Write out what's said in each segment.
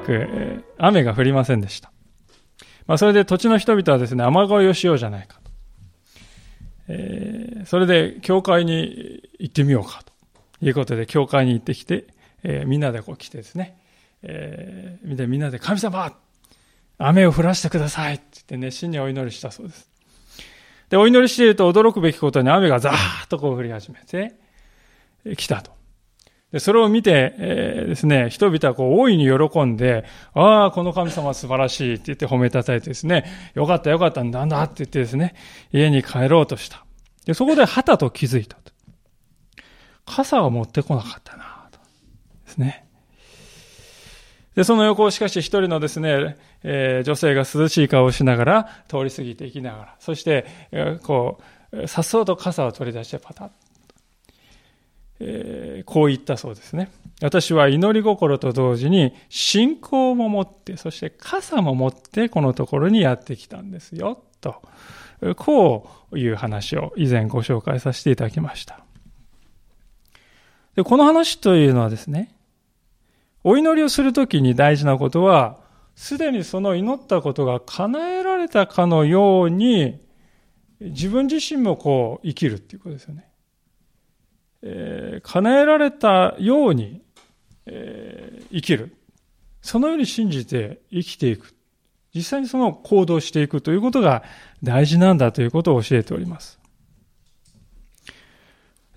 く、雨が降りませんでした。まあ、それで土地の人々はですね、雨乞いをしようじゃないかと。えー、それで、教会に行ってみようかということで、教会に行ってきて、えー、みんなでこう来てですね、えー、みんなで神様雨を降らせてくださいって言って熱心にお祈りしたそうです。で、お祈りしていると驚くべきことに雨がザーッとこう降り始めて、来たと。で、それを見て、えー、ですね、人々はこう大いに喜んで、ああ、この神様素晴らしいって言って褒めたたえてですね、よかったよかったんだんだって言ってですね、家に帰ろうとした。で、そこではたと気づいたと。傘を持ってこなかったなと。ですね。で、その横をしかし一人のですね、えー、女性が涼しい顔をしながら通り過ぎていきながら、そして、えー、こう、さっそうと傘を取り出してパタッえー、こう言ったそうですね。私は祈り心と同時に信仰も持って、そして傘も持ってこのところにやってきたんですよ、と。こういう話を以前ご紹介させていただきました。でこの話というのはですね、お祈りをするときに大事なことは、すでにその祈ったことが叶えられたかのように、自分自身もこう生きるっていうことですよね。えー、叶えられたように、えー、生きる。そのように信じて生きていく。実際にその行動していくということが大事なんだということを教えております。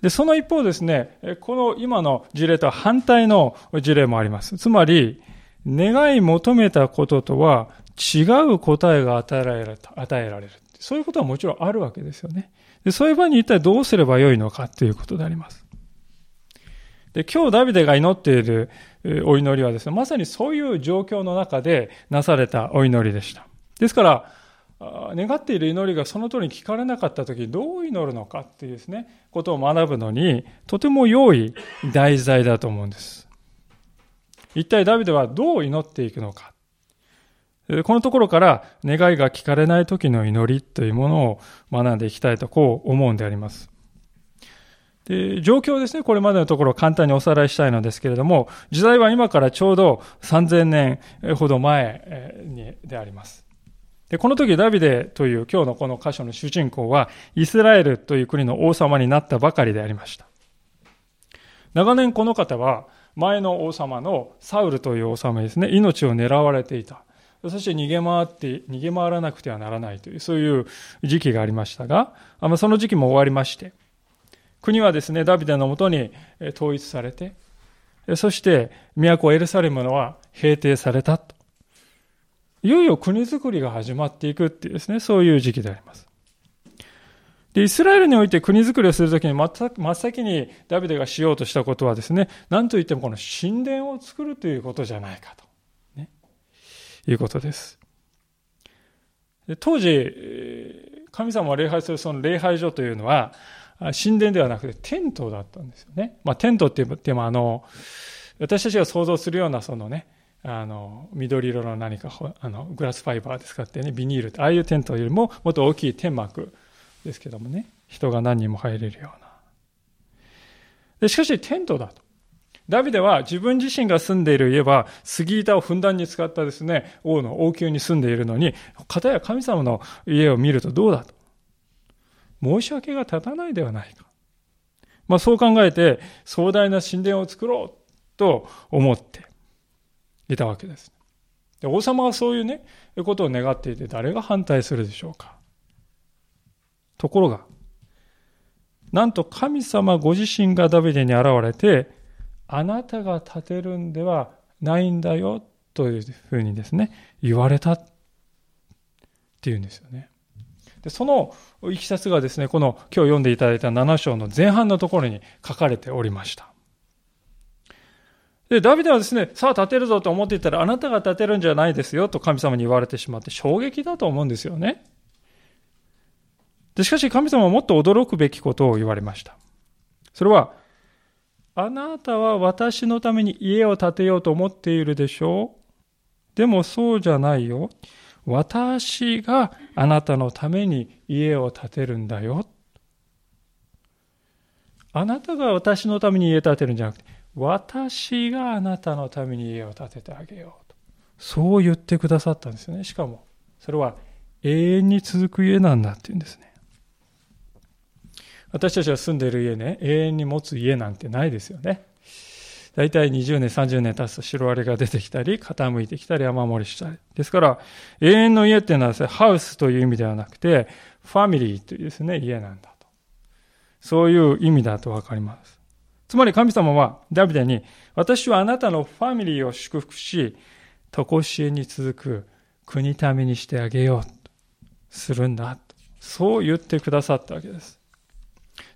で、その一方ですね、この今の事例とは反対の事例もあります。つまり、願い求めたこととは違う答えが与えられる。与えられる。そういうことはもちろんあるわけですよね。でそういう場に一体どうすればよいのかということであります。で、今日ダビデが祈っているお祈りはですね、まさにそういう状況の中でなされたお祈りでした。ですから、願っている祈りがその通りに聞かれなかった時どう祈るのかっていうですね、ことを学ぶのに、とても良い題材だと思うんです。一体ダビデはどう祈っていくのか。このところから願いが聞かれない時の祈りというものを学んでいきたいとこう思うんであります。で状況ですね、これまでのところ簡単におさらいしたいのですけれども、時代は今からちょうど3000年ほど前にであります。でこの時ダビデという今日のこの箇所の主人公はイスラエルという国の王様になったばかりでありました。長年この方は前の王様のサウルという王様ですね、命を狙われていた。そして逃げ回って、逃げ回らなくてはならないという、そういう時期がありましたが、その時期も終わりまして、国はですね、ダビデのもとに統一されて、そして都エルサレムのは平定されたと。いよいよ国づくりが始まっていくっていうですね、そういう時期であります。で、イスラエルにおいて国づくりをするときに真っ先にダビデがしようとしたことはですね、何と言ってもこの神殿を作るということじゃないかと。いうことです。で当時、神様を礼拝するその礼拝所というのは、神殿ではなくてテントだったんですよね。まあ、テントって言っても、あの、私たちが想像するような、そのね、あの、緑色の何か、あの、グラスファイバーですかってね、ビニール、ああいうテントよりももっと大きい天幕ですけどもね、人が何人も入れるような。でしかし、テントだと。ダビデは自分自身が住んでいる家は杉板をふんだんに使ったですね、王の王宮に住んでいるのに、片や神様の家を見るとどうだと。申し訳が立たないではないか。まあそう考えて壮大な神殿を作ろうと思っていたわけです。で王様はそういうね、ことを願っていて誰が反対するでしょうか。ところが、なんと神様ご自身がダビデに現れて、あなたが立てるんではないんだよというふうにですね、言われたっていうんですよね。でそのいきさつがですね、この今日読んでいただいた7章の前半のところに書かれておりました。で、ダビデはですね、さあ立てるぞと思っていたら、あなたが立てるんじゃないですよと神様に言われてしまって衝撃だと思うんですよね。で、しかし神様はもっと驚くべきことを言われました。それは、あなたは私のために家を建てようと思っているでしょう？でもそうじゃないよ。私があなたのために家を建てるんだよ。あなたが私のために家を建てるんじゃなくて、私があなたのために家を建ててあげようとそう言ってくださったんですよね。しかも、それは永遠に続く家なんだって言うんですね。私たちが住んでいる家ね、永遠に持つ家なんてないですよね。大体20年、30年経つとシロアリが出てきたり、傾いてきたり、雨漏りしたり。ですから、永遠の家っていうのは、ハウスという意味ではなくて、ファミリーというですね、家なんだと。そういう意味だとわかります。つまり神様はダビデに、私はあなたのファミリーを祝福し、常しえに続く国民にしてあげようとするんだと。そう言ってくださったわけです。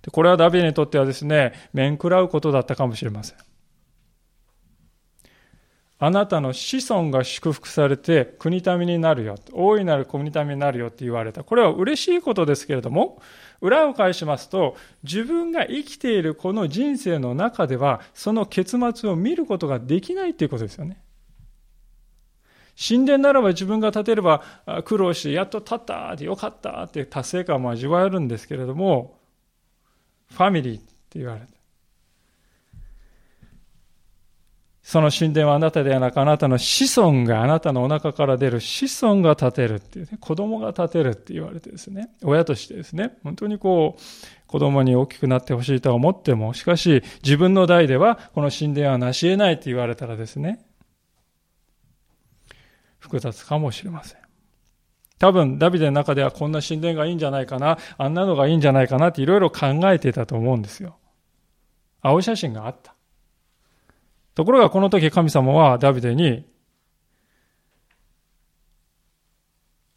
でこれはダビデにとってはですね、面食らうことだったかもしれません。あなたの子孫が祝福されて国民になるよ。大いなる国民になるよって言われた。これは嬉しいことですけれども、裏を返しますと、自分が生きているこの人生の中では、その結末を見ることができないということですよね。神殿ならば自分が建てれば苦労して、やっと建ったでよかったって達成感も味わえるんですけれども、ファミリーって言われて。その神殿はあなたではなく、あなたの子孫が、あなたのお腹から出る子孫が建てるっていうね、子供が建てるって言われてですね、親としてですね、本当にこう、子供に大きくなってほしいと思っても、しかし自分の代ではこの神殿は成し得ないって言われたらですね、複雑かもしれません。多分、ダビデの中ではこんな神殿がいいんじゃないかな、あんなのがいいんじゃないかなっていろいろ考えていたと思うんですよ。青写真があった。ところがこの時神様はダビデに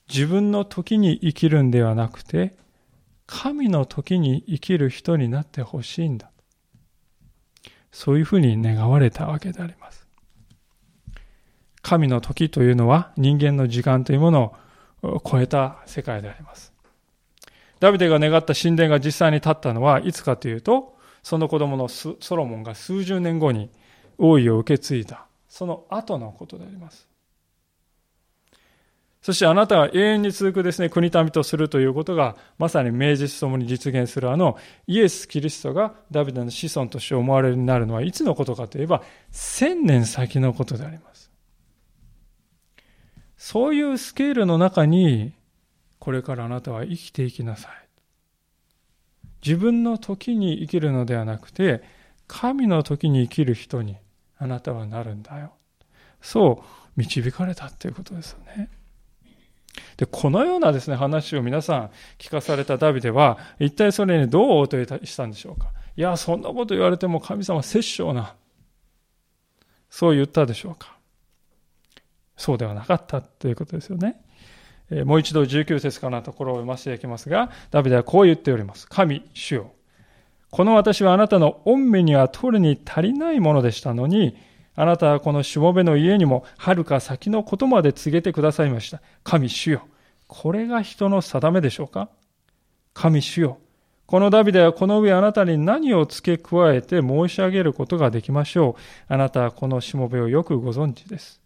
自分の時に生きるんではなくて神の時に生きる人になってほしいんだ。そういうふうに願われたわけであります。神の時というのは人間の時間というものを超えた世界であります。ダビデが願った神殿が実際に建ったのはいつかというと、その子供のソロモンが数十年後に王位を受け継いだ、その後のことであります。そしてあなたは永遠に続くですね、国民とするということが、まさに明実ともに実現するあの、イエス・キリストがダビデの子孫として思われるようになるのはいつのことかといえば、千年先のことであります。そういうスケールの中に、これからあなたは生きていきなさい。自分の時に生きるのではなくて、神の時に生きる人にあなたはなるんだよ。そう導かれたということですよね。で、このようなですね、話を皆さん聞かされたダビデは、一体それにどう応答したんでしょうか。いや、そんなこと言われても神様殺生な。そう言ったでしょうか。そうではなかったということですよね。もう一度19節からのところを読ませていただきますが、ダビデはこう言っております。神、主よ。この私はあなたの御目には取るに足りないものでしたのに、あなたはこのしもべの家にも遥か先のことまで告げてくださいました。神主よ。これが人の定めでしょうか？神主よ。このダビデはこの上あなたに何を付け加えて申し上げることができましょう。あなたはこのしもべをよくご存知です。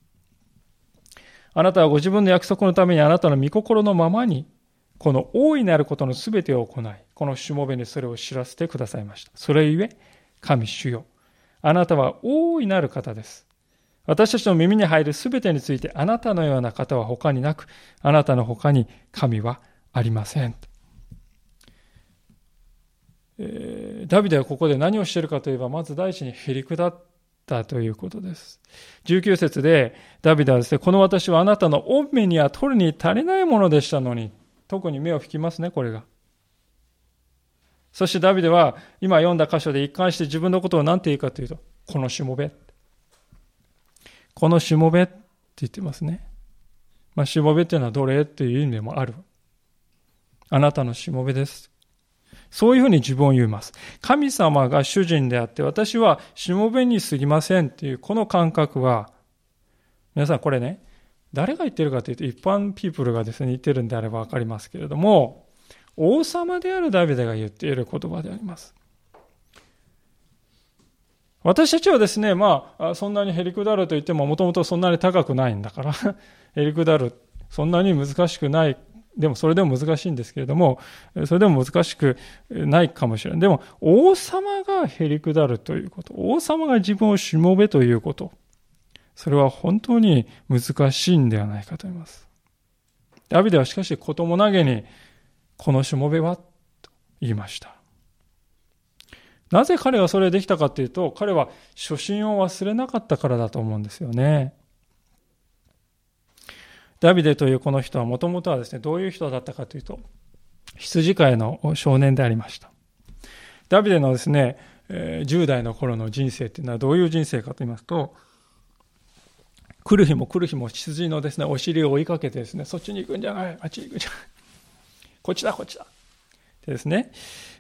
あなたはご自分の約束のためにあなたの御心のままにこの大いなることのすべてを行い、このしもべにそれを知らせてくださいました。それゆえ、神主よ。あなたは大いなる方です。私たちの耳に入るすべてについて、あなたのような方は他になく、あなたの他に神はありません。えー、ダビデはここで何をしているかといえば、まず第一にへりくだったということです。19節で、ダビデはですね、この私はあなたの御目には取るに足りないものでしたのに、特に目を引きますね、これが。そしてダビデは今読んだ箇所で一貫して自分のことを何て言うかというと、このしもべ。このしもべって言ってますね。まあ、しもべっていうのは奴隷っていう意味でもある。あなたのしもべです。そういうふうに自分を言います。神様が主人であって、私はしもべに過ぎませんっていうこの感覚は、皆さんこれね、誰が言ってるかというと、一般ピープルがですね、言ってるんであればわかりますけれども、王様であるダビデが言っている言葉であります。私たちはですね、まあ、そんなにへりくだると言っても、もともとそんなに高くないんだから、へりくだる、そんなに難しくない、でもそれでも難しいんですけれども、それでも難しくないかもしれない。でも、王様がへりくだるということ、王様が自分をしもべということ、それは本当に難しいんではないかと思います。ダビデはしかし子供投げに、このしもべはと言いました。なぜ彼がそれできたかというと、彼は初心を忘れなかったからだと思うんですよね。ダビデというこの人はもともとはですね、どういう人だったかというと、羊飼いの少年でありました。ダビデのですね、10代の頃の人生っていうのはどういう人生かと言いますと、来る日も来る日も羊のですね、お尻を追いかけてですね、そっちに行くんじゃない、あっちに行くんじゃない、こっちだ、こっちだ。でですね、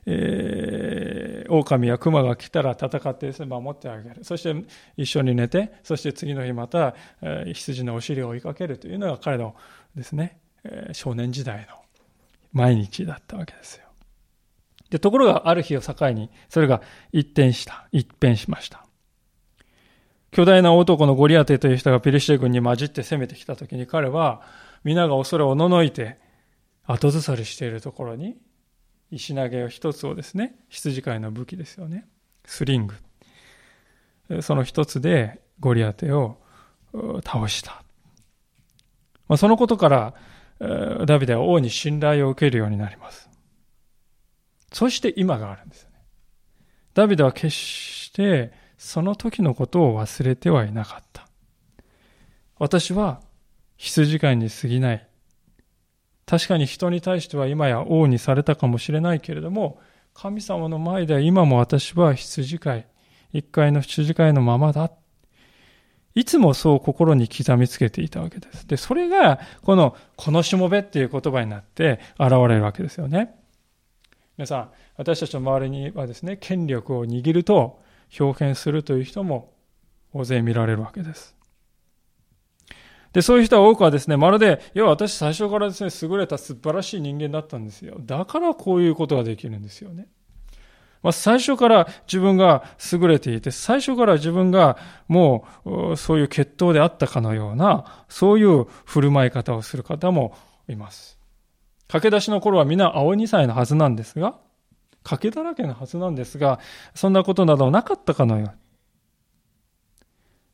えー、狼や熊が来たら戦ってですね、守ってあげる。そして一緒に寝て、そして次の日また、えー、羊のお尻を追いかけるというのが彼のですね、えー、少年時代の毎日だったわけですよ。で、ところがある日を境に、それが一転した。一変しました。巨大な男のゴリアテという人がペリシテ軍に混じって攻めてきた時に彼は皆が恐れおののいて後ずさりしているところに石投げを一つをですね羊飼いの武器ですよね。スリング。その一つでゴリアテを倒した、まあ、そのことからダビデは王に信頼を受けるようになります。そして今があるんですね。ダビデは決してその時のことを忘れてはいなかった。私は羊飼いに過ぎない。確かに人に対しては今や王にされたかもしれないけれども、神様の前では今も私は羊飼い、一階の羊飼いのままだ。いつもそう心に刻みつけていたわけです。で、それが、この、このしもべっていう言葉になって現れるわけですよね。皆さん、私たちの周りにはですね、権力を握ると、表現するという人も大勢見られるわけです。で、そういう人は多くはですね、まるで、いや、私最初からですね、優れた素晴らしい人間だったんですよ。だからこういうことができるんですよね。まあ、最初から自分が優れていて、最初から自分がもうそういう血統であったかのような、そういう振る舞い方をする方もいます。駆け出しの頃は皆青2歳のはずなんですが、賭けだらけのはずなんですが、そんなことなどなかったかのように。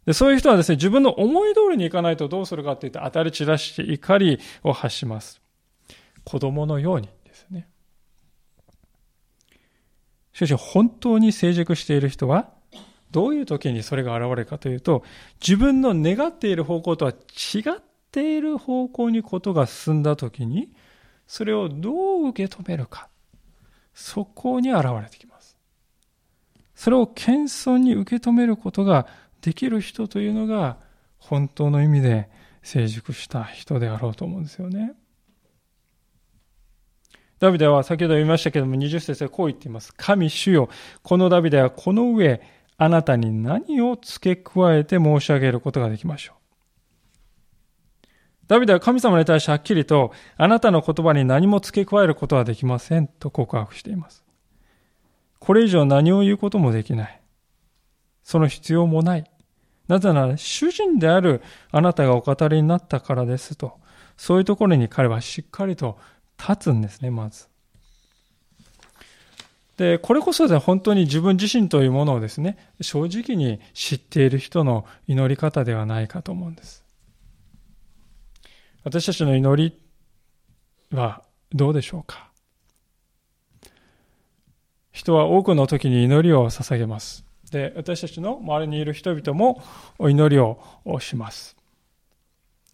でそういう人はですね、自分の思い通りにいかないとどうするかって言って当たり散らして怒りを発します。子供のようにですね。しかし本当に成熟している人は、どういう時にそれが現れるかというと、自分の願っている方向とは違っている方向にことが進んだ時に、それをどう受け止めるか。そこに現れてきます。それを謙遜に受け止めることができる人というのが本当の意味で成熟した人であろうと思うんですよね。ダビデは先ほど読みましたけども20節でこう言っています。神主よ、このダビデはこの上、あなたに何を付け加えて申し上げることができましょう。ダビデは神様に対してはっきりと、あなたの言葉に何も付け加えることはできませんと告白しています。これ以上何を言うこともできない。その必要もない。なぜなら、主人であるあなたがお語りになったからですと、そういうところに彼はしっかりと立つんですね、まず。で、これこそで本当に自分自身というものをですね、正直に知っている人の祈り方ではないかと思うんです。私たちの祈りはどうでしょうか？人は多くの時に祈りを捧げます。で、私たちの周りにいる人々も祈りをします。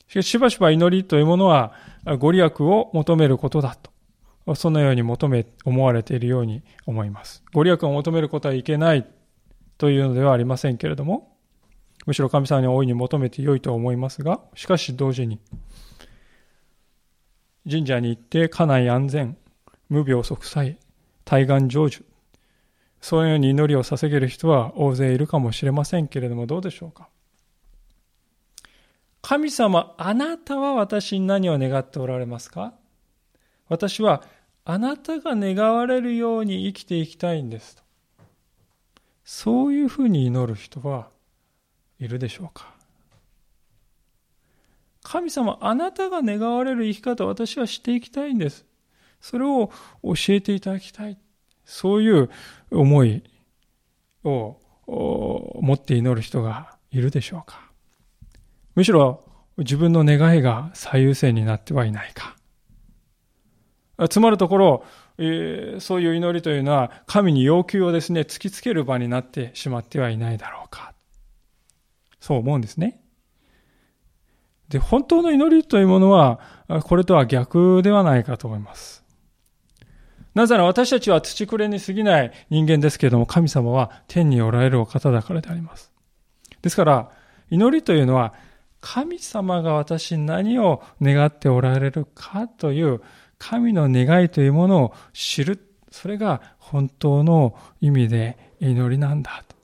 しかし、しばしば祈りというものはご利益を求めることだと。そのように求め、思われているように思います。ご利益を求めることはいけないというのではありませんけれども、むしろ神様に大いに求めてよいと思いますが、しかし同時に、神社に行って家内安全、無病息災、対岸成就、そういうように祈りを捧げる人は大勢いるかもしれませんけれども、どうでしょうか？神様、あなたは私に何を願っておられますか？私はあなたが願われるように生きていきたいんですと。そういうふうに祈る人はいるでしょうか？神様、あなたが願われる生き方私はしていきたいんです。それを教えていただきたい。そういう思いを持って祈る人がいるでしょうか？むしろ自分の願いが最優先になってはいないか？つまるところ、えー、そういう祈りというのは神に要求をですね、突きつける場になってしまってはいないだろうか。そう思うんですね。で、本当の祈りというものは、これとは逆ではないかと思います。なぜなら私たちは土くれに過ぎない人間ですけれども、神様は天におられるお方だからであります。ですから、祈りというのは、神様が私に何を願っておられるかという神の願いというものを知る。それが本当の意味で祈りなんだと。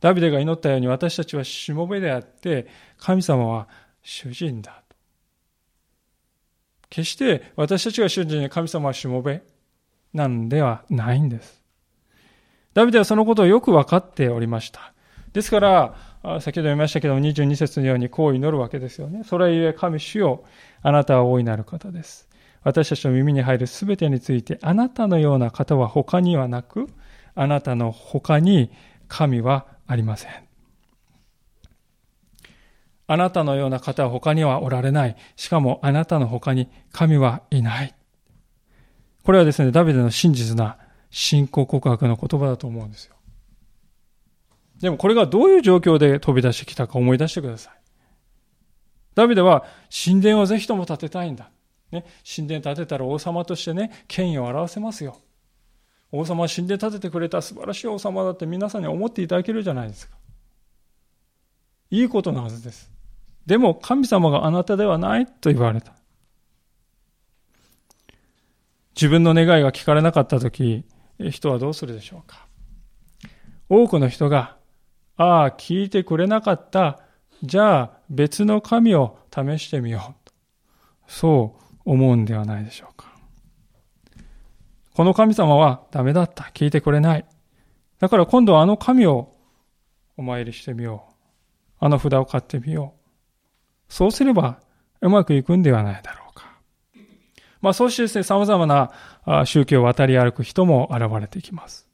ダビデが祈ったように私たちはしもべであって、神様は主人だ。決して私たちが主人で神様はしもべなんではないんです。ダビデはそのことをよく分かっておりました。ですから、先ほど読みましたけども22節のようにこう祈るわけですよね。それゆえ神主よ、あなたは大いなる方です。私たちの耳に入るすべてについて、あなたのような方は他にはなく、あなたの他に神はありません。あなたのような方は他にはおられない。しかもあなたの他に神はいない。これはですね、ダビデの真実な信仰告白の言葉だと思うんですよ。でもこれがどういう状況で飛び出してきたか思い出してください。ダビデは神殿をぜひとも建てたいんだ。ね、神殿建てたら王様としてね、権威を表せますよ。王様は神殿建ててくれた素晴らしい王様だって皆さんに思っていただけるじゃないですか。いいことなはずです。でも神様があなたではないと言われた。自分の願いが聞かれなかったとき、人はどうするでしょうか。多くの人がああ、聞いてくれなかった。じゃあ別の神を試してみよう。そう思うんではないでしょうか。この神様はダメだった。聞いてくれない。だから今度はあの神をお参りしてみよう。あの札を買ってみよう。そうすればうまくいくんではないだろうか。まあそうしてですね、様々な宗教を渡り歩く人も現れてきます。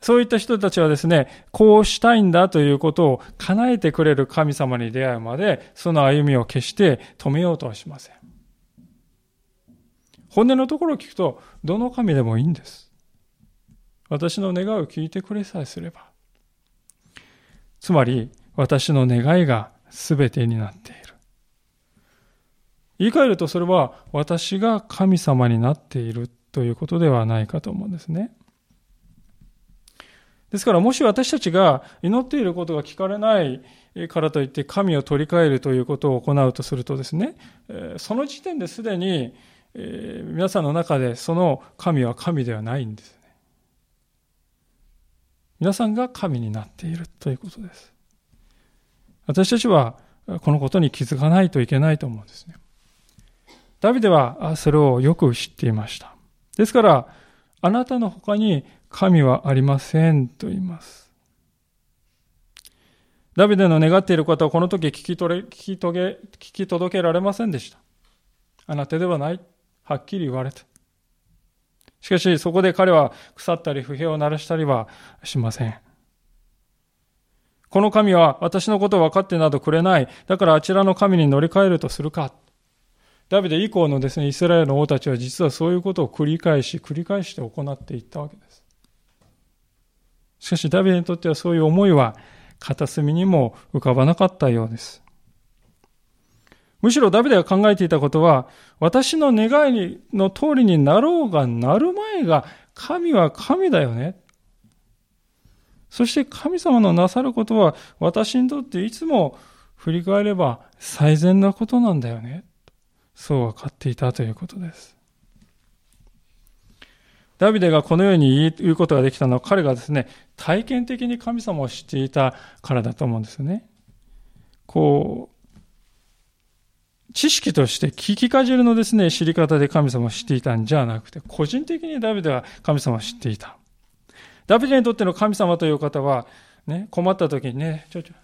そういった人たちはですね、こうしたいんだということを叶えてくれる神様に出会うまで、その歩みを決して止めようとはしません。本音のところを聞くと、どの神でもいいんです。私の願いを聞いてくれさえすれば。つまり、私の願いが全てになっている。言い換えると、それは私が神様になっているということではないかと思うんですね。ですからもし私たちが祈っていることが聞かれないからといって神を取り替えるということを行うとするとですね、その時点ですでに皆さんの中でその神は神ではないんですね。皆さんが神になっているということです。私たちはこのことに気づかないといけないと思うんですね。ダビデはそれをよく知っていました。ですから、あなたの他に神はありませんと言います。ダビデの願っていることはこの時聞き取れ聞き遂げ聞き届けられませんでした。あなたではない。はっきり言われた。しかしそこで彼は腐ったり不平を鳴らしたりはしません。この神は私のことを分かってなどくれない。だからあちらの神に乗り換えるとするか。ダビデ以降のですね、イスラエルの王たちは実はそういうことを繰り返し、繰り返して行っていったわけです。しかしダビデにとってはそういう思いは片隅にも浮かばなかったようです。むしろダビデが考えていたことは、私の願いの通りになろうがなる前が、神は神だよね。そして神様のなさることは、私にとっていつも振り返れば最善なことなんだよね。そう分かっていたということです。ダビデがこのように言うことができたのは彼がですね、体験的に神様を知っていたからだと思うんですよね。こう、知識として聞きかじるのですね、知り方で神様を知っていたんじゃなくて、個人的にダビデは神様を知っていた。ダビデにとっての神様という方は、ね、困った時にね、ちょちょ、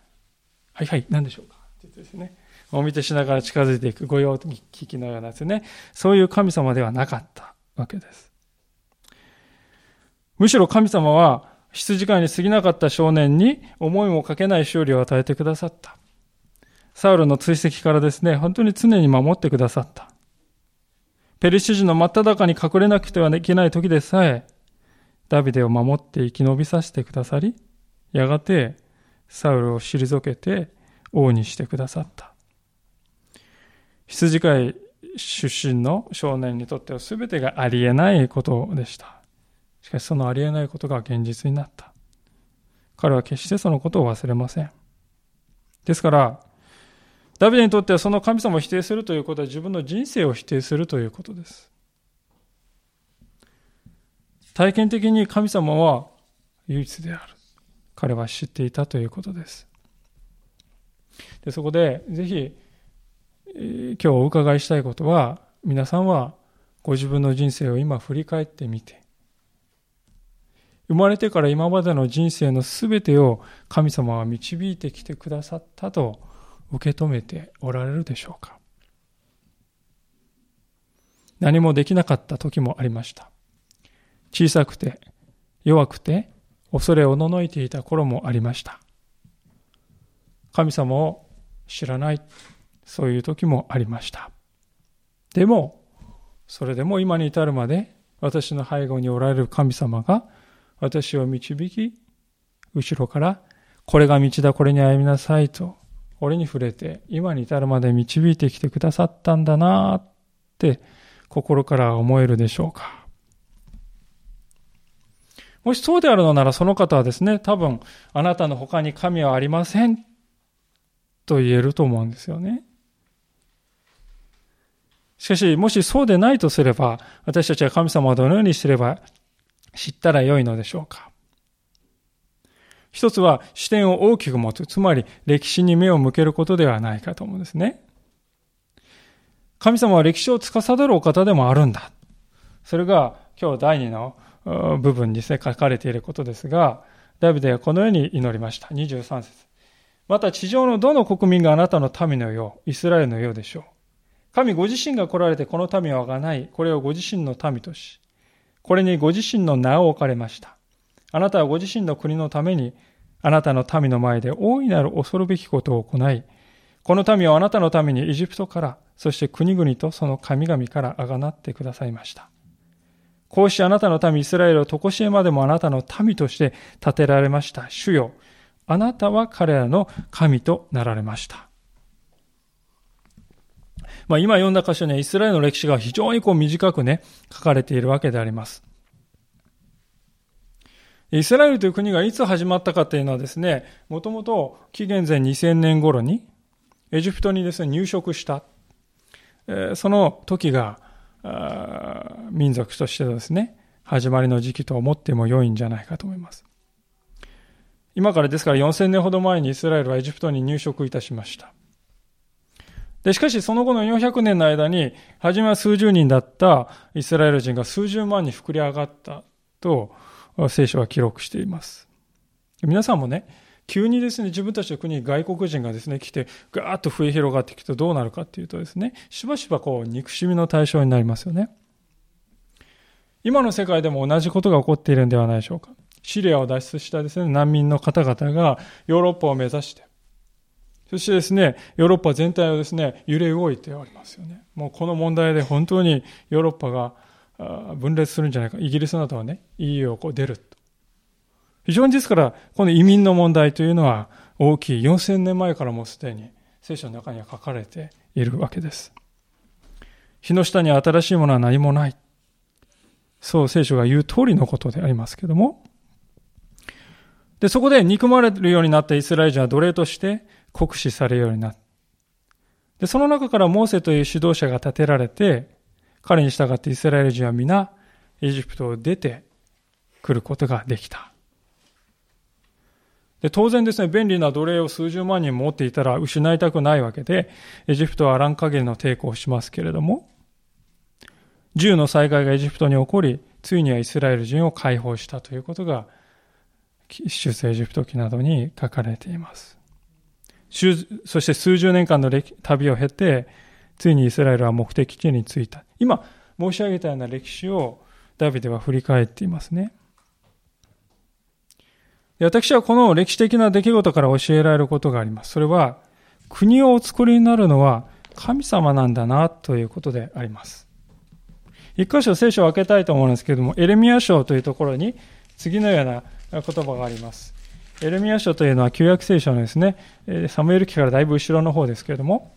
はいはい、何でしょうか？って言ってですね、お見てしながら近づいていく御用聞きのようなですね、そういう神様ではなかったわけです。むしろ神様は羊飼いに過ぎなかった少年に思いもかけない勝利を与えてくださった。サウルの追跡からですね、本当に常に守ってくださった。ペリシ人の真っ只中に隠れなくてはいけない時でさえ、ダビデを守って生き延びさせてくださり、やがてサウルを退けて王にしてくださった。羊飼い出身の少年にとっては全てがありえないことでした。しかしそのありえないことが現実になった。彼は決してそのことを忘れません。ですから、ダビデにとってはその神様を否定するということは自分の人生を否定するということです。体験的に神様は唯一である。彼は知っていたということです。でそこで、ぜひ、今日お伺いしたいことは、皆さんはご自分の人生を今振り返ってみて、生まれてから今までの人生のすべてを神様は導いてきてくださったと受け止めておられるでしょうか何もできなかった時もありました。小さくて弱くて恐れおののいていた頃もありました。神様を知らない、そういう時もありました。でも、それでも今に至るまで私の背後におられる神様が私を導き、後ろからこれが道だ、これに歩みなさいと、俺に触れて今に至るまで導いてきてくださったんだなって心から思えるでしょうか。もしそうであるのならその方はですね、多分あなたの他に神はありませんと言えると思うんですよね。しかし、もしそうでないとすれば、私たちは神様をどのようにすれば知ったらよいのでしょうか。一つは視点を大きく持つ、つまり歴史に目を向けることではないかと思うんですね。神様は歴史を司るお方でもあるんだ。それが今日第二の部分にですね、書かれていることですが、ダビデはこのように祈りました。23節また地上のどの国民があなたの民のよう、イスラエルのようでしょう。神ご自身が来られてこの民はがない、これをご自身の民とし、これにご自身の名を置かれました。あなたはご自身の国のために、あなたの民の前で大いなる恐るべきことを行い、この民はあなたのためにエジプトから、そして国々とその神々からあがなってくださいました。こうしてあなたの民イスラエルを常しえまでもあなたの民として建てられました。主よ、あなたは彼らの神となられました。まあ、今読んだ箇所にはイスラエルの歴史が非常にこう短くね、書かれているわけであります。イスラエルという国がいつ始まったかというのはですね、もともと紀元前2000年頃にエジプトにですね、入植した。その時が民族としてですね、始まりの時期と思っても良いんじゃないかと思います。今からですから4000年ほど前にイスラエルはエジプトに入植いたしました。で、しかしその後の400年の間に、初めは数十人だったイスラエル人が数十万に膨れ上がったと聖書は記録しています。皆さんもね、急にですね、自分たちの国に外国人がですね、来て、ガーッと増え広がっていくとどうなるかっていうとですね、しばしばこう、憎しみの対象になりますよね。今の世界でも同じことが起こっているんではないでしょうか。シリアを脱出したですね、難民の方々がヨーロッパを目指して、そしてですね、ヨーロッパ全体をですね、揺れ動いておりますよね。もうこの問題で本当にヨーロッパが分裂するんじゃないか。イギリスなどはね、EU をこう出る。非常にですから、この移民の問題というのは大きい。4000年前からもすでに聖書の中には書かれているわけです。日の下に新しいものは何もない。そう聖書が言う通りのことでありますけども。で、そこで憎まれるようになったイスラエル人は奴隷として酷使されるようになった。で、その中からモーセという指導者が立てられて、彼に従ってイスラエル人は皆エジプトを出てくることができた。で、当然ですね、便利な奴隷を数十万人持っていたら失いたくないわけで、エジプトはあらん限りの抵抗をしますけれども、銃の災害がエジプトに起こり、ついにはイスラエル人を解放したということが、出世エジプト記などに書かれています。そして数十年間の旅を経て、ついにイスラエルは目的地に着いた。今申し上げたような歴史をダビデは振り返っていますね。私はこの歴史的な出来事から教えられることがあります。それは、国をお作りになるのは神様なんだなということであります。一箇所聖書を開けたいと思うんですけれども、エレミア書というところに次のような言葉があります。エレミア書というのは旧約聖書のですね、サムエル記からだいぶ後ろの方ですけれども、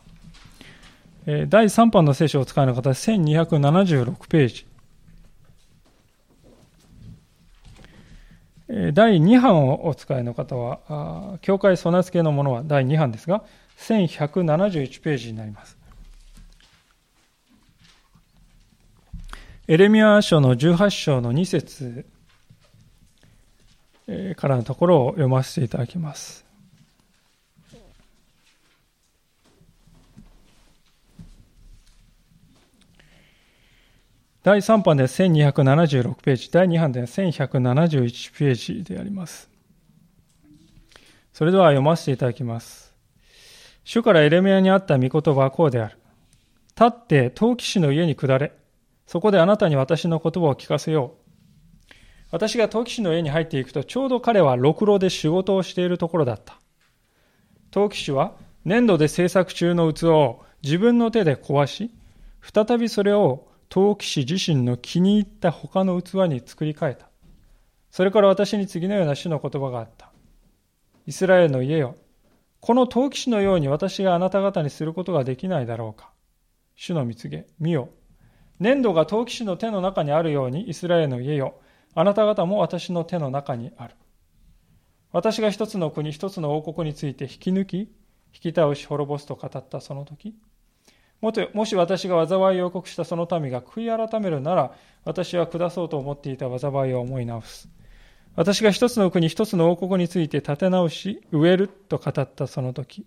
第3版の聖書を使うの方は1276ページ。第2版をお使いの方は、教会備え付けのものは第2版ですが、1171ページになります。エレミア書の18章の2節からのところを読ませていただきます。第3版で1276ページ、第2版で1171ページであります。それでは読ませていただきます。主からエレメアにあった御言葉はこうである。立って陶器師の家に下れ。そこであなたに私の言葉を聞かせよう。私が陶器師の家に入っていくと、ちょうど彼はろくろで仕事をしているところだった。陶器師は粘土で制作中の器を自分の手で壊し、再びそれを陶器師自身の気に入った他の器に作り変えた。それから私に次のような主の言葉があった。イスラエルの家よ。この陶器師のように私があなた方にすることができないだろうか。主の蜜げ、見よ。粘土が陶器師の手の中にあるようにイスラエルの家よ。あなた方も私の手の中にある。私が一つの国、一つの王国について引き抜き、引き倒し滅ぼすと語ったその時、ももし私が災いを告したその民が悔い改めるなら、私は下そうと思っていた災いを思い直す。私が一つの国、一つの王国について立て直し、植えると語ったその時、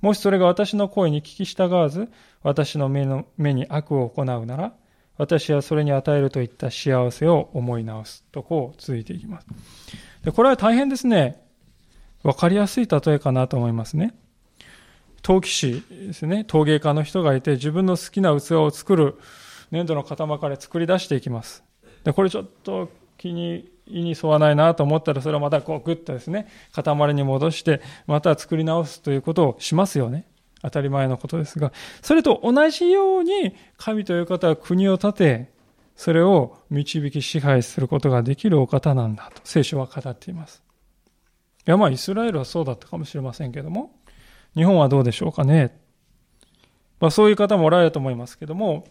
もしそれが私の声に聞き従わず、私の目の目に悪を行うなら、私はそれに与えるといった幸せを思い直すとこう続いていきます。でこれは大変ですね。わかりやすい例えかなと思いますね。陶器師ですね、陶芸家の人がいて、自分の好きな器を作る粘土の塊から作り出していきます。で、これちょっと気に、意に沿わないなと思ったら、それをまたこうグッとですね、塊に戻して、また作り直すということをしますよね。当たり前のことですが、それと同じように、神という方は国を建て、それを導き支配することができるお方なんだと、聖書は語っています。いや、まあ、イスラエルはそうだったかもしれませんけども、日本はどうでしょうかね。まあ、そういう方もおられると思いますけども、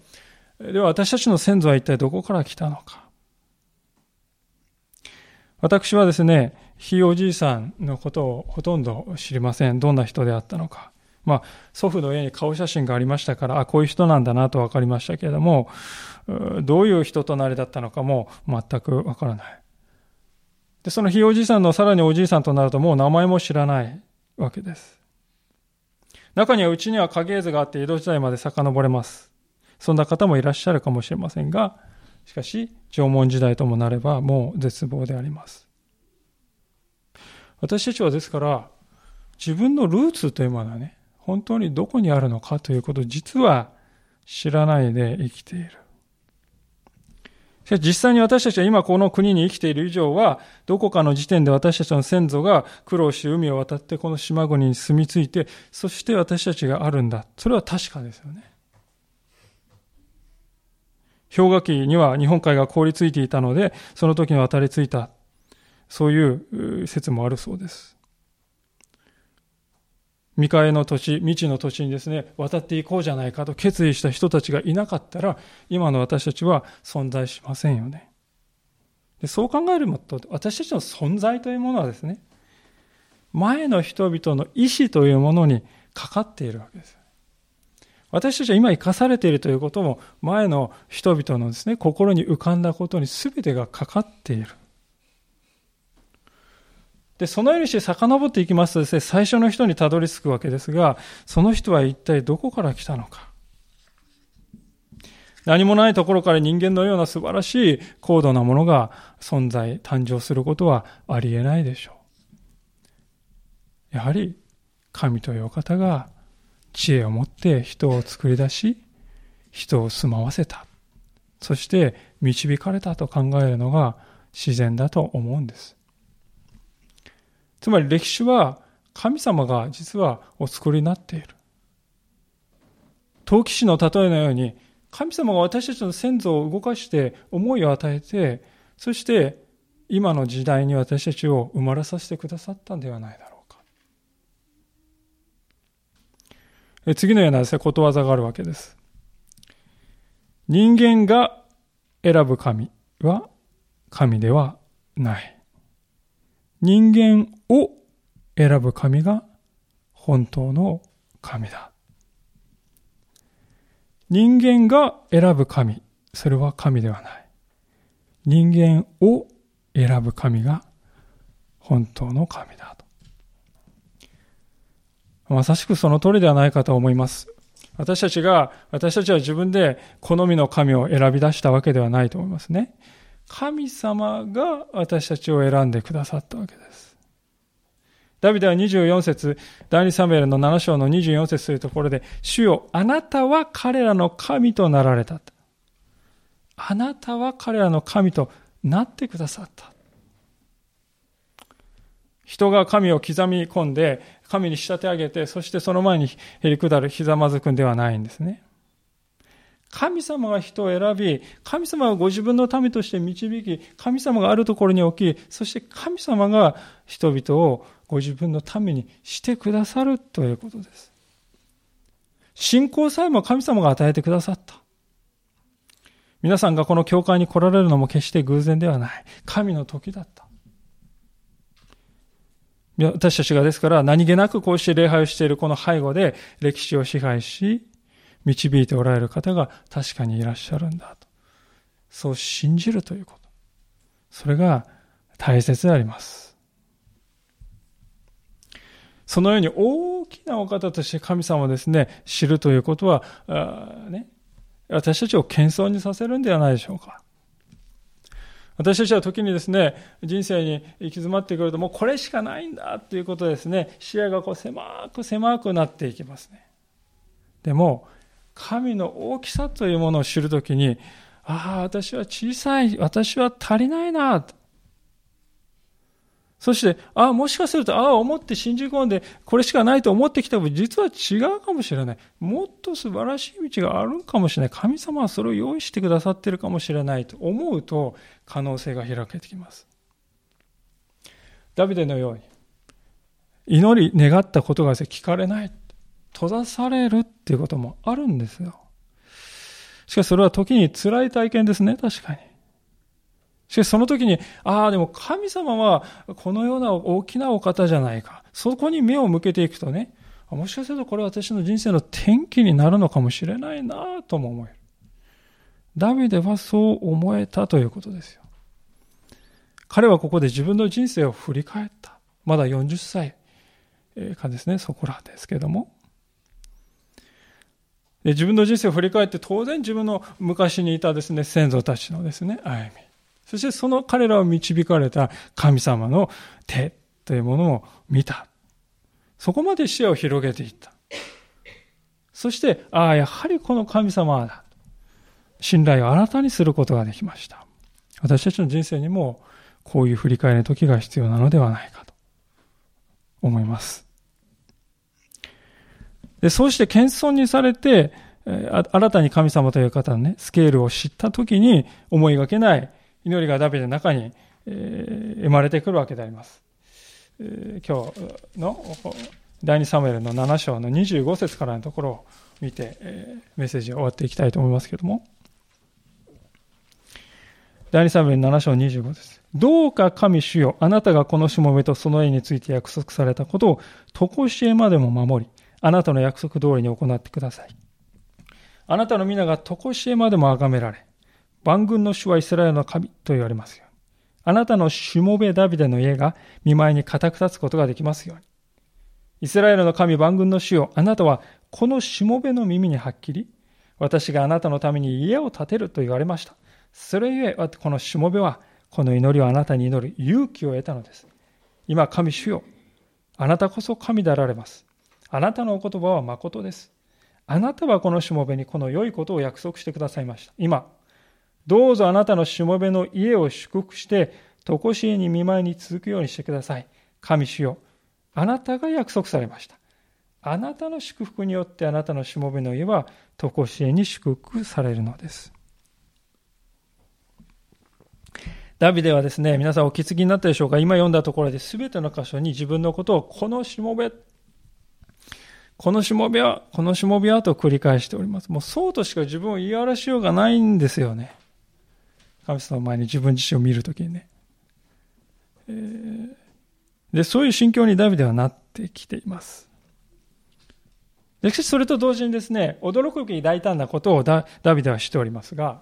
では私たちの先祖は一体どこから来たのか。私はですね、ひいおじいさんのことをほとんど知りません。どんな人であったのか。まあ、祖父の家に顔写真がありましたから、あ、こういう人なんだなと分かりましたけれども、どういう人となりだったのかも全く分からない。で、そのひいおじいさんのさらにおじいさんとなるともう名前も知らないわけです。中にはうちには影絵図があって江戸時代まで遡れます。そんな方もいらっしゃるかもしれませんが、しかし縄文時代ともなればもう絶望であります。私たちはですから、自分のルーツというものはね、本当にどこにあるのかということを実は知らないで生きている。しかし実際に私たちは今この国に生きている以上は、どこかの時点で私たちの先祖が苦労し海を渡ってこの島国に住み着いて、そして私たちがあるんだ。それは確かですよね。氷河期には日本海が凍りついていたので、その時に渡り着いた。そういう説もあるそうです。未開の土地、未知の土地にですね、渡っていこうじゃないかと決意した人たちがいなかったら、今の私たちは存在しませんよね。でそう考えると、私たちの存在というものはですね、前の人々の意志というものにかかっているわけです。私たちは今生かされているということも、前の人々のですね、心に浮かんだことに全てがかかっている。で、そのようにして遡っていきますとですね、最初の人にたどり着くわけですが、その人は一体どこから来たのか。何もないところから人間のような素晴らしい高度なものが存在、誕生することはありえないでしょう。やはり神というお方が知恵を持って人を作り出し、人を住まわせた。そして導かれたと考えるのが自然だと思うんです。つまり歴史は神様が実はお作りになっている。陶器師の例えのように、神様が私たちの先祖を動かして思いを与えて、そして今の時代に私たちを生まれさせてくださったんではないだろうか。次のようなですね、ことわざがあるわけです。人間が選ぶ神は神ではない。人間を選ぶ神が本当の神だ。人間が選ぶ神、それは神ではない。人間を選ぶ神が本当の神だと。まさしくその通りではないかと思います。私たちが、私たちは自分で好みの神を選び出したわけではないと思いますね。神様が私たちを選んでくださったわけです。ダビデは24節第2サムエルの7章の24節というところで、主よ、あなたは彼らの神となられた。あなたは彼らの神となってくださった。人が神を刻み込んで、神に仕立て上げて、そしてその前にへり下るひざまずくんではないんですね。神様が人を選び、神様がご自分の民として導き、神様があるところに置き、そして神様が人々をご自分のためにしてくださるということです。信仰さえも神様が与えてくださった。皆さんがこの教会に来られるのも決して偶然ではない。神の時だった。私たちがですから何気なくこうして礼拝をしているこの背後で歴史を支配し、導いておられる方が確かにいらっしゃるんだと。そう信じるということ。それが大切であります。そのように大きなお方として神様をですね、知るということは、ね、私たちを謙遜にさせるんではないでしょうか。私たちは時にですね、人生に行き詰まってくると、もうこれしかないんだということですね、視野がこう狭く狭くなっていきますね。でも、神の大きさというものを知るときに、ああ、私は小さい、私は足りないな、そして、ああ、もしかすると、ああ、思って信じ込んで、これしかないと思ってきた分、実は違うかもしれない。もっと素晴らしい道があるかもしれない。神様はそれを用意してくださってるかもしれないと思うと、可能性が開けてきます。ダビデのように、祈り、願ったことが聞かれない。閉ざされるっていうこともあるんですよ。しかしそれは時に辛い体験ですね、確かに。しかしその時に、ああ、でも神様はこのような大きなお方じゃないか。そこに目を向けていくとね、もしかするとこれは私の人生の転機になるのかもしれないなとも思える。ダビデはそう思えたということですよ。彼はここで自分の人生を振り返った。まだ40歳かですね、そこらですけども。で自分の人生を振り返って当然自分の昔にいたですね、先祖たちのですね、歩み。そしてその彼らを導かれた神様の手というものを見た。そこまで視野を広げていった。そして、ああ、やはりこの神様だ。信頼を新たにすることができました。私たちの人生にもこういう振り返りの時が必要なのではないかと思います。でそうして謙遜にされて、新たに神様という方のね、スケールを知った時に思いがけない祈りがダビデの中に、え生まれてくるわけであります。え今日の第2サムエルの7章の25節からのところを見て、えメッセージを終わっていきたいと思いますけれども。第2サムエル7章25節どうか神主よ、あなたがこのしもべとその絵について約束されたことを、とこしえまでも守り、あなたの約束通りに行ってください。あなたの皆がとこしえまでも崇められ、万軍の主はイスラエルの神と言われますように。あなたのしもべダビデの家が見舞いに固く立つことができますように。イスラエルの神万軍の主よ、あなたはこのしもべの耳にはっきり、私があなたのために家を建てると言われました。それゆえ、このしもべは、この祈りをあなたに祈る勇気を得たのです。今、神主よ、あなたこそ神であられます。あなたのお言葉は誠です。あなたはこのしもべにこの良いことを約束してくださいました。今、どうぞあなたのしもべの家を祝福して、とこしえに見舞いに続くようにしてください。神主よ、あなたが約束されました。あなたの祝福によってあなたのしもべの家は常しえに祝福されるのです。ダビデはですね、皆さんお気づきになったでしょうか？今読んだところで全ての箇所に自分のことをこのしもべ、このしもべは、このしもべはと繰り返しております。もうそうとしか自分を言い表しようがないんですよね。神様の前に自分自身を見るときにね。え、で、そういう心境にダビデはなってきています。しかしそれと同時にですね、驚くべき大胆なことをダビデはしておりますが、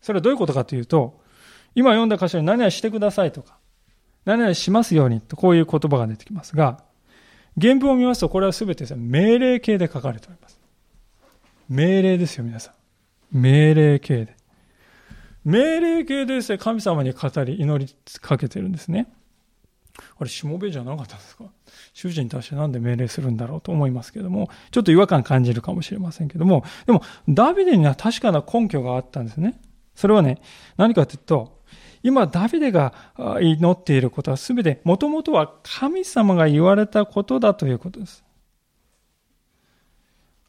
それはどういうことかというと、今読んだ箇所に何々してくださいとか、何々しますようにと、こういう言葉が出てきますが、原文を見ますと、これは全てですね命令形で書かれております。命令ですよ、皆さん。命令形で。命令形でですね、神様に語り、祈りかけてるんですね。あれ、しもべじゃなかったんですか？主人に対してなんで命令するんだろうと思いますけども、ちょっと違和感感じるかもしれませんけども、でも、ダビデには確かな根拠があったんですね。それはね、何かというと、今、ダビデが祈っていることはすべて、もともとは神様が言われたことだということです。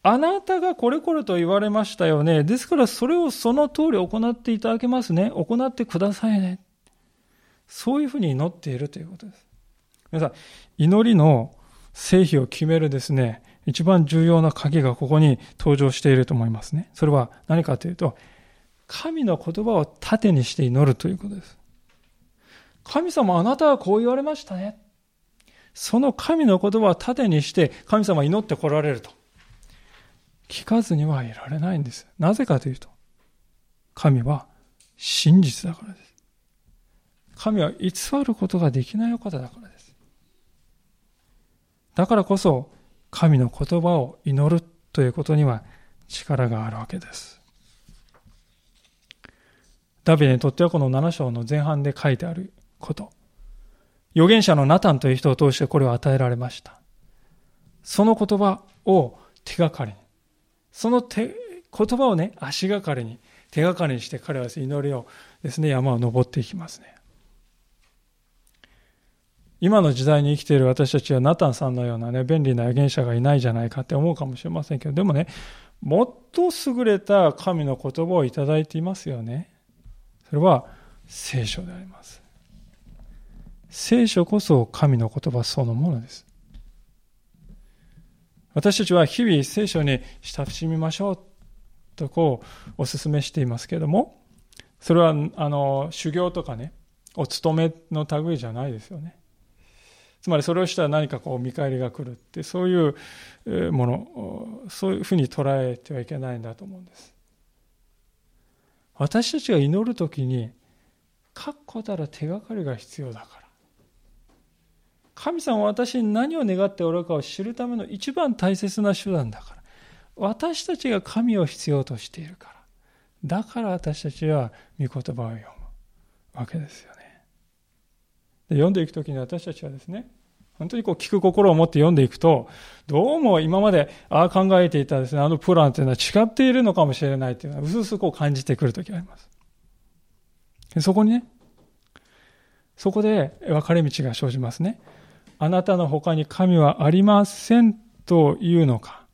あなたがこれこれと言われましたよね。ですからそれをその通り行っていただけますね。行ってくださいね。そういうふうに祈っているということです。皆さん、祈りの成否を決めるですね、一番重要な鍵がここに登場していると思いますね。それは何かというと、神の言葉を盾にして祈るということです。神様あなたはこう言われましたね。その神の言葉を盾にして神様祈ってこられると。聞かずにはいられないんです。なぜかというと、神は真実だからです。神は偽ることができないお方だからです。だからこそ、神の言葉を祈るということには力があるわけです。ダビデにとってはこの7章の前半で書いてあること。預言者のナタンという人を通してこれを与えられました。その言葉を手がかりに、その手言葉をね、足がかりに、手がかりにして彼は祈りをですね、山を登っていきますね。今の時代に生きている私たちはナタンさんのようなね、便利な預言者がいないじゃないかって思うかもしれませんけど、でもね、もっと優れた神の言葉をいただいていますよね。それは聖書であります。聖書こそ神の言葉そのものです。私たちは日々聖書に親しみましょうとこうお勧めしていますけれども、それはあの修行とかね、お勤めの類じゃないですよね。つまりそれをしたら何かこう見返りが来るってそういうものそういうふうに捉えてはいけないんだと思うんです私たちが祈るときに、確固たる手がかりが必要だから。神様は私に何を願っておるかを知るための一番大切な手段だから。私たちが神を必要としているから。だから私たちは御言葉を読むわけですよね。で読んでいくときに私たちはですね、本当にこう聞く心を持って読んでいくと、どうも今までああ考えていたですね、あのプランというのは違っているのかもしれないっていうのは、うすうすこう感じてくるときがあります。そこにね、そこで分かれ道が生じますね。あなたの他に神はありませんというのか。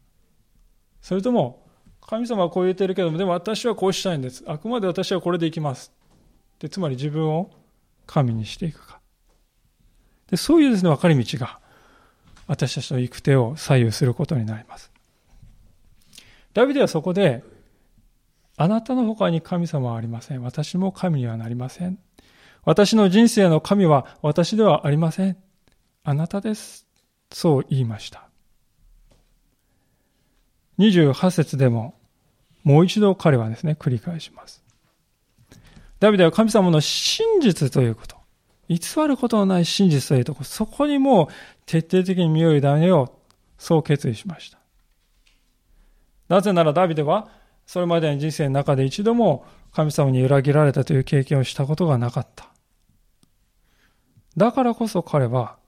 それとも、神様はこう言ってるけども、でも私はこうしたいんです。あくまで私はこれでいきます。でつまり自分を神にしていくか。でそういうですね、分かれ道が私たちの行く手を左右することになります。ダビデはそこで、あなたの他に神様はありません。私も神にはなりません。私の人生の神は私ではありません。あなたです。そう言いました。28節でも、もう一度彼はですね、繰り返します。ダビデは神様の真実ということ。偽ることのない真実というところ、そこにもう徹底的に身を委ねよう、そう決意しました。なぜならダビデは、それまでの人生の中で一度も神様に裏切られたという経験をしたことがなかった。だからこそ彼は、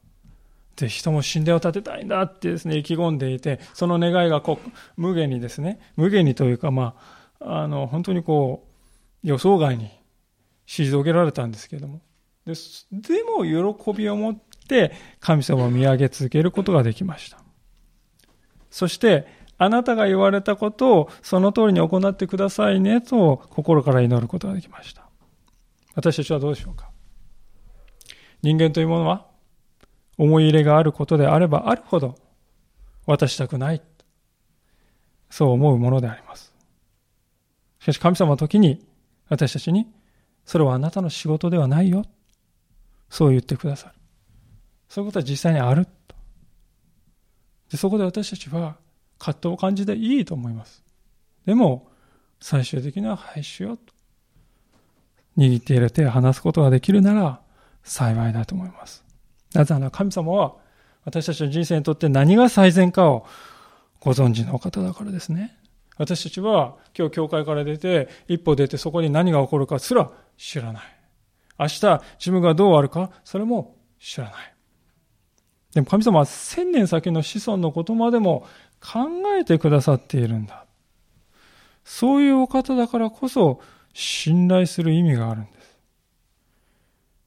ぜひとも神殿を建てたいんだってですね、意気込んでいて、その願いがこう、無限にですね、無限にというか、まあ、あの、本当にこう、予想外に退けられたんですけども、ででも喜びを持って神様を見上げ続けることができました。そして、あなたが言われたことをその通りに行ってくださいねと心から祈ることができました。私たちはどうでしょうか人間というものは思い入れがあることであればあるほど渡したくない。そう思うものであります。しかし神様の時に私たちにそれはあなたの仕事ではないよ。そう言ってくださる。そういうことは実際にある。でそこで私たちは葛藤を感じていいと思います。でも、最終的には廃止よと。握っている手を離すことができるなら幸いだと思います。なぜなら神様は私たちの人生にとって何が最善かをご存知の方だからですね。私たちは今日教会から出て、一歩出てそこに何が起こるかすら知らない。明日自分がどうあるか、それも知らない。でも神様は千年先の子孫のことまでも考えてくださっているんだ。そういうお方だからこそ信頼する意味があるんです。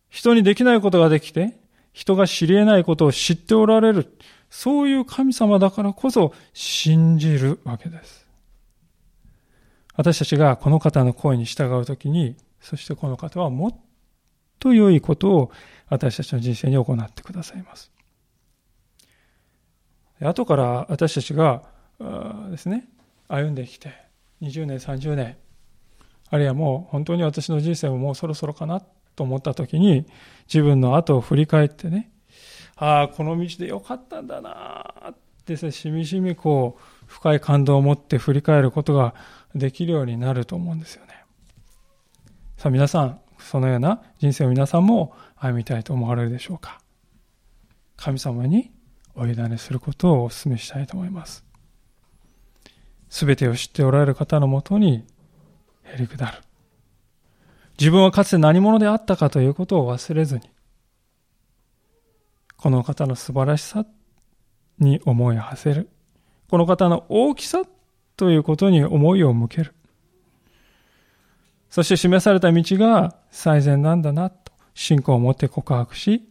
人にできないことができて、人が知り得ないことを知っておられる。そういう神様だからこそ信じるわけです。私たちがこの方の声に従うときに、そしてこの方はもっと良いことを私たちの人生に行ってくださいます。後から私たちがですね、歩んできて、20年、30年、あるいはもう本当に私の人生ももうそろそろかなと思った時に、自分の後を振り返ってね、ああ、この道でよかったんだなってしみじみこう、深い感動を持って振り返ることができるようになると思うんですよね。さあ皆さん、そのような人生を皆さんも歩みたいと思われるでしょうか。神様にお委ねすることをお勧めしたいと思います。すべてを知っておられる方のもとにへりくだる。自分はかつて何者であったかということを忘れずに、この方の素晴らしさに思いを馳せる。この方の大きさということに思いを向ける。そして示された道が最善なんだなと信仰を持って告白し、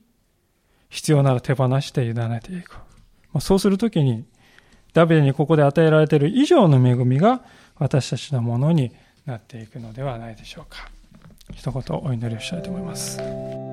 必要なら手放して委ねていく。そうするときに、ダビデにここで与えられている以上の恵みが私たちのものになっていくのではないでしょうか。一言お祈りをしたいと思います。